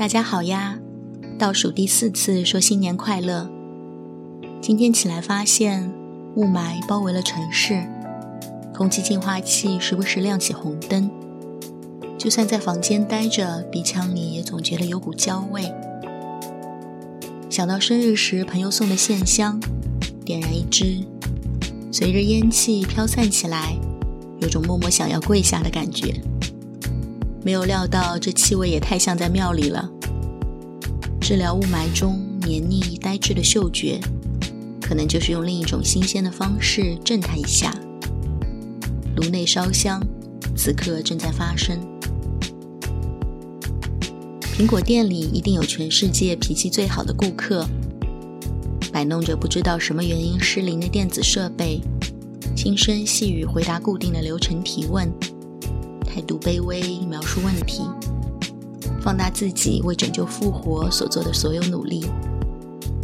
大家好呀！倒数第四次说新年快乐。今天起来发现雾霾包围了城市，空气净化器时不时亮起红灯，就算在房间待着，鼻腔里也总觉得有股焦味。想到生日时朋友送的线香，点燃一支，随着烟气飘散起来，有种默默想要跪下的感觉。没有料到，这气味也太像在庙里了。治疗雾霾中黏腻呆滞的嗅觉，可能就是用另一种新鲜的方式震它一下。炉内烧香，此刻正在发生。苹果店里一定有全世界脾气最好的顾客，摆弄着不知道什么原因失灵的电子设备，轻声细语回答固定的流程提问。态度卑微，描述问题，放大自己为拯救复活所做的所有努力，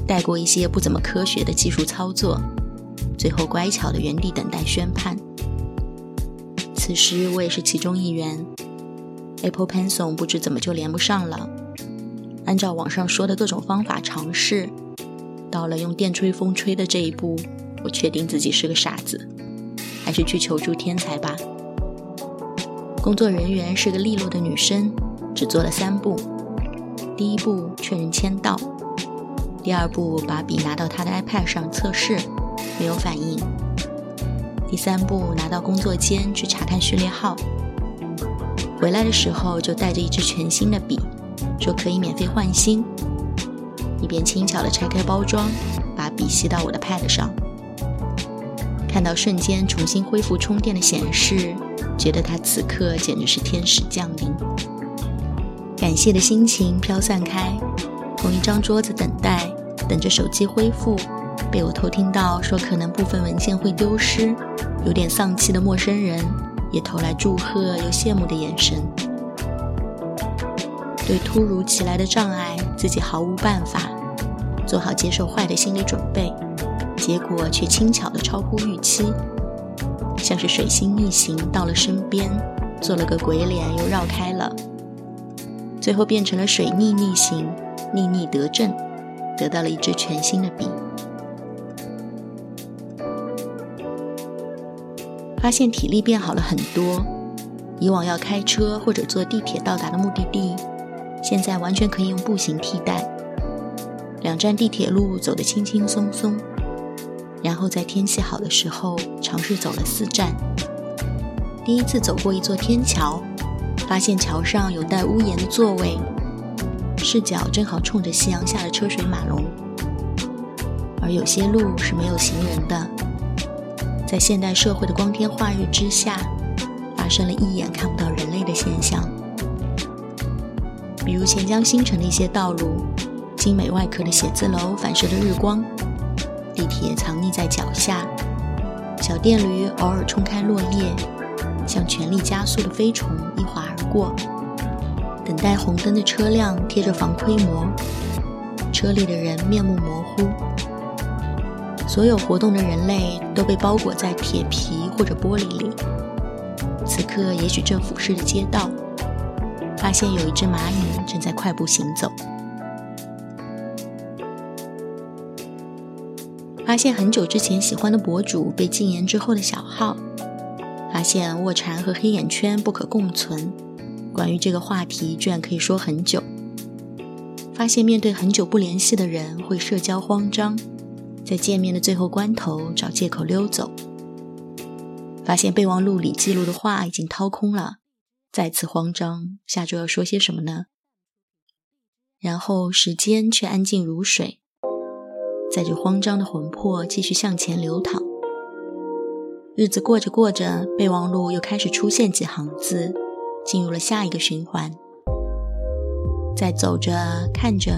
带过一些不怎么科学的技术操作，最后乖巧的原地等待宣判。此时我也是其中一员。Apple Pencil 不知怎么就连不上了。按照网上说的各种方法尝试，到了用电吹风吹的这一步，我确定自己是个傻子，还是去求助天才吧。工作人员是个利落的女生，只做了三步：第一步确认签到，第二步把笔拿到她的 iPad 上测试，没有反应；第三步拿到工作间去查看序列号。回来的时候就带着一支全新的笔，说可以免费换新。一边轻巧地拆开包装，把笔吸到我的 Pad 上，看到瞬间重新恢复充电的显示。觉得他此刻简直是天使降临，感谢的心情飘散开。同一张桌子等待，等着手机恢复，被我偷听到说可能部分文件会丢失，有点丧气的陌生人也投来祝贺又羡慕的眼神。对突如其来的障碍，自己毫无办法，做好接受坏的心理准备，结果却轻巧的超乎预期。像是水星逆行到了身边，做了个鬼脸又绕开了，最后变成了水逆逆行，逆逆得正，得到了一支全新的笔。发现体力变好了很多，以往要开车或者坐地铁到达的目的地，现在完全可以用步行替代，两站地铁路走得轻轻松松。然后在天气好的时候，尝试走了四站。第一次走过一座天桥，发现桥上有带屋檐的座位，视角正好冲着夕阳下的车水马龙。而有些路是没有行人的，在现代社会的光天化日之下，发生了一眼看不到人类的现象。比如钱江新城的一些道路，精美外壳的写字楼反射的日光。地铁藏匿在脚下，小电驴偶尔冲开落叶，像全力加速的飞虫一滑而过。等待红灯的车辆贴着防窥膜，车里的人面目模糊。所有活动的人类都被包裹在铁皮或者玻璃里。此刻，也许正俯视着街道，发现有一只蚂蚁正在快步行走。发现很久之前喜欢的博主被禁言之后的小号，发现卧蚕和黑眼圈不可共存。关于这个话题，居然可以说很久。发现面对很久不联系的人会社交慌张，在见面的最后关头找借口溜走。发现备忘录里记录的话已经掏空了，再次慌张，下周要说些什么呢？然后时间却安静如水。载着慌张的魂魄继续向前流淌，日子过着过着，备忘录又开始出现几行字，进入了下一个循环。在走着、看着、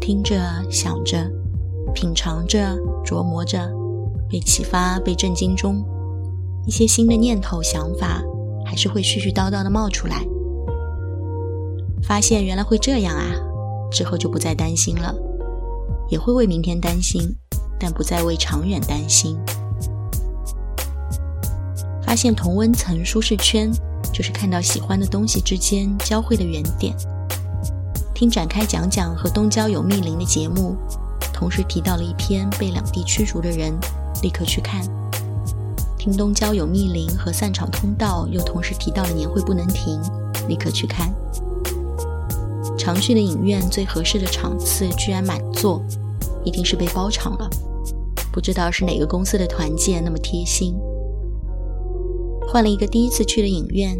听着、想着、品尝着、琢磨着，被启发、被震惊中，一些新的念头、想法还是会絮絮叨叨的冒出来。发现原来会这样啊，之后就不再担心了。也会为明天担心，但不再为长远担心。发现同温层舒适圈，就是看到喜欢的东西之间交汇的原点。听展开讲讲和东郊有密林的节目，同时提到了一篇被两地驱逐的人，立刻去看。听东郊有密林和散场通道，又同时提到了年会不能停，立刻去看。常去的影院最合适的场次居然满座，一定是被包场了。不知道是哪个公司的团建那么贴心。换了一个第一次去的影院，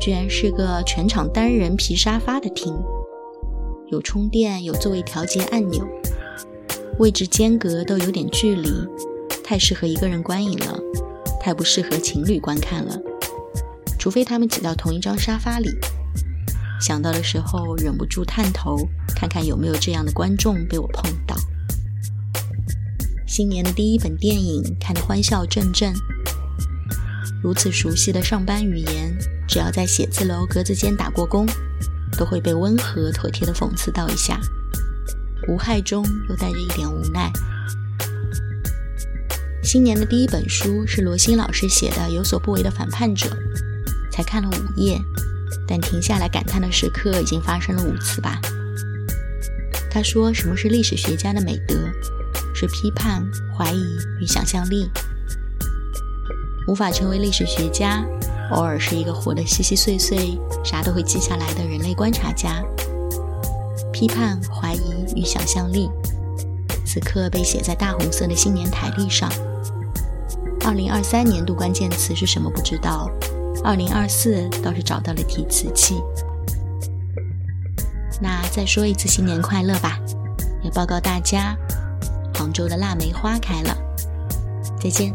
居然是个全场单人皮沙发的厅，有充电，有座位调节按钮，位置间隔都有点距离，太适合一个人观影了。太不适合情侣观看了，除非他们挤到同一张沙发里。想到的时候忍不住探头看看有没有这样的观众被我碰到。新年的第一本电影看得欢笑阵阵，如此熟悉的上班语言，只要在写字楼格子间打过工，都会被温和妥帖的讽刺到一下，无害中又带着一点无奈。新年的第一本书是罗新老师写的《有所不为的反叛者》，才看了五页，但停下来感叹的时刻已经发生了五次吧。他说：“什么是历史学家的美德？是批判、怀疑与想象力。无法成为历史学家，偶尔是一个活得稀稀碎碎、啥都会记下来的人类观察家。批判、怀疑与想象力，此刻被写在大红色的新年台历上。”二零二三年度关键词是什么？不知道。二零二四倒是找到了提词器。那再说一次新年快乐吧，也报告大家，杭州的腊梅花开了。再见。